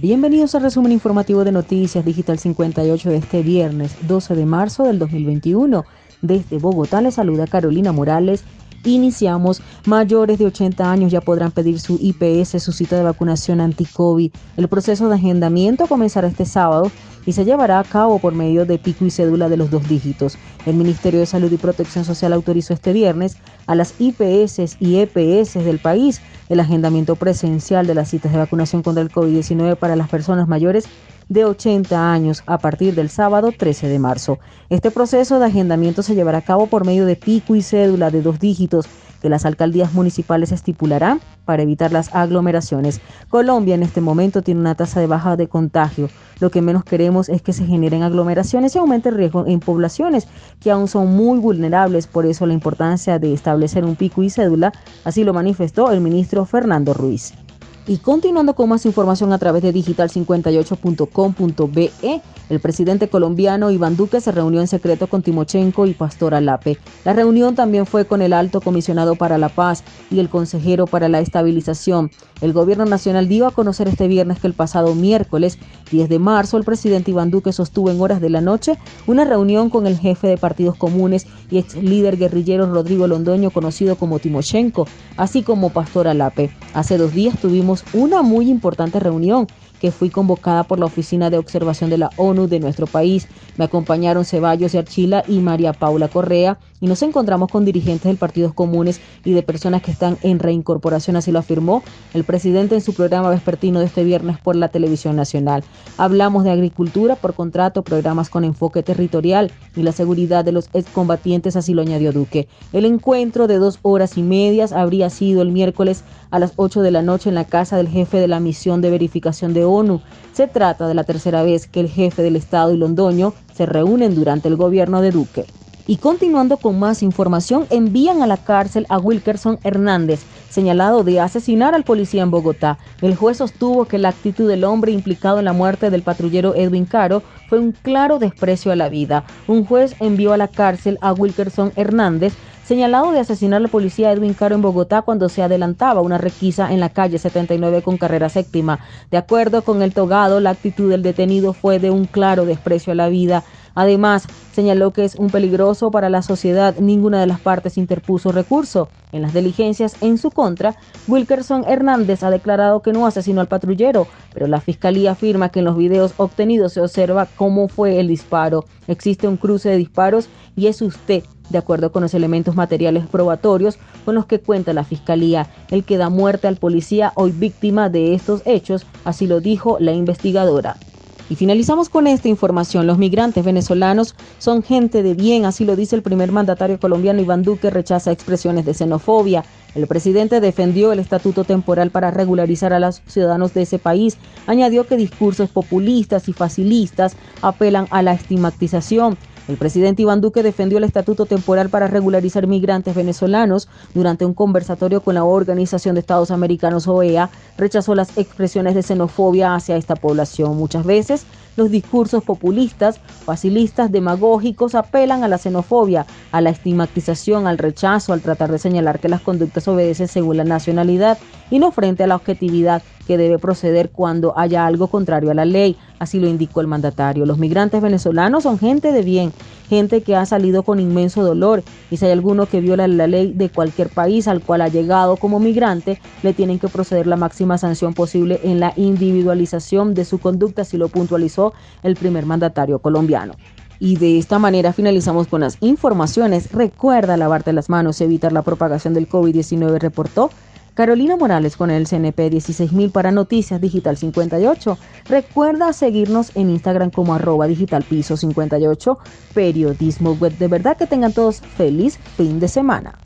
Bienvenidos al resumen informativo de Noticias Digital 58 de este viernes 12 de marzo del 2021. Desde Bogotá les saluda Carolina Morales. Iniciamos, mayores de 80 años ya podrán pedir su IPS, su cita de vacunación anti-COVID. El proceso de agendamiento comenzará este sábado y se llevará a cabo por medio de pico y cédula de los dos dígitos. El Ministerio de Salud y Protección Social autorizó este viernes a las IPS y EPS del país el agendamiento presencial de las citas de vacunación contra el COVID-19 para las personas mayores de 80 años a partir del sábado 13 de marzo. Este proceso de agendamiento se llevará a cabo por medio de pico y cédula de dos dígitos que las alcaldías municipales estipularán para evitar las aglomeraciones. Colombia en este momento tiene una tasa de baja de contagio. Lo que menos queremos es que se generen aglomeraciones y aumente el riesgo en poblaciones que aún son muy vulnerables. Por eso la importancia de establecer un pico y cédula, así lo manifestó el ministro Fernando Ruiz. Y continuando con más información a través de digital58.com.be, el presidente colombiano Iván Duque se reunió en secreto con Timochenko y Pastor Alape. La reunión también fue con el alto comisionado para la paz y el consejero para la estabilización. El gobierno nacional dio a conocer este viernes que el pasado miércoles 10 de marzo el presidente Iván Duque sostuvo en horas de la noche una reunión con el jefe de partidos comunes y ex líder guerrillero Rodrigo Londoño conocido como Timochenko, así como Pastor Alape. Hace dos días tuvimos una muy importante reunión que fui convocada por la Oficina de Observación de la ONU de nuestro país. Me acompañaron Ceballos de Archila y María Paula Correa y nos encontramos con dirigentes del Partido Comunes y de personas que están en reincorporación, así lo afirmó el presidente en su programa vespertino de este viernes por la televisión nacional. Hablamos de agricultura por contrato, programas con enfoque territorial y la seguridad de los excombatientes, así lo añadió Duque. El encuentro de dos horas y medias habría sido el miércoles a las 8 de la noche en la casa del jefe de la misión de verificación de ONU. Se trata de la tercera vez que el jefe del Estado y Londoño se reúnen durante el gobierno de Duque. Y continuando con más información, envían a la cárcel a Wilkerson Hernández, señalado de asesinar al policía en Bogotá. El juez sostuvo que la actitud del hombre implicado en la muerte del patrullero Edwin Caro fue un claro desprecio a la vida. Un juez envió a la cárcel a Wilkerson Hernández, señalado de asesinar al policía Edwin Caro en Bogotá cuando se adelantaba una requisa en la calle 79 con carrera séptima. De acuerdo con el togado, la actitud del detenido fue de un claro desprecio a la vida. Además, señaló que es un peligroso para la sociedad. Ninguna de las partes interpuso recurso. En las diligencias en su contra, Wilkerson Hernández ha declarado que no asesinó al patrullero, pero la fiscalía afirma que en los videos obtenidos se observa cómo fue el disparo. Existe un cruce de disparos y es usted de acuerdo con los elementos materiales probatorios con los que cuenta la Fiscalía, el que da muerte al policía hoy víctima de estos hechos, así lo dijo la investigadora. Y finalizamos con esta información. Los migrantes venezolanos son gente de bien, así lo dice el primer mandatario colombiano Iván Duque, rechaza expresiones de xenofobia. El presidente defendió el estatuto temporal para regularizar a los ciudadanos de ese país. Añadió que discursos populistas y facilistas apelan a la estigmatización el presidente Iván Duque defendió el estatuto temporal para regularizar migrantes venezolanos durante un conversatorio con la Organización de Estados Americanos OEA. Rechazó las expresiones de xenofobia hacia esta población. Muchas veces los discursos populistas, facilistas, demagógicos apelan a la xenofobia, a la estigmatización, al rechazo, al tratar de señalar que las conductas obedecen según la nacionalidad y no frente a la objetividad que debe proceder cuando haya algo contrario a la ley. Así lo indicó el mandatario. Los migrantes venezolanos son gente de bien, gente que ha salido con inmenso dolor y si hay alguno que viola la ley de cualquier país al cual ha llegado como migrante, le tienen que proceder la máxima sanción posible en la individualización de su conducta, así lo puntualizó el primer mandatario colombiano. Y de esta manera finalizamos con las informaciones. Recuerda lavarte las manos y evitar la propagación del COVID-19, reportó Carolina Morales con el CNP 16000 para Noticias Digital 58. Recuerda seguirnos en Instagram como arroba digital piso 58 periodismo web. De verdad que tengan todos feliz fin de semana.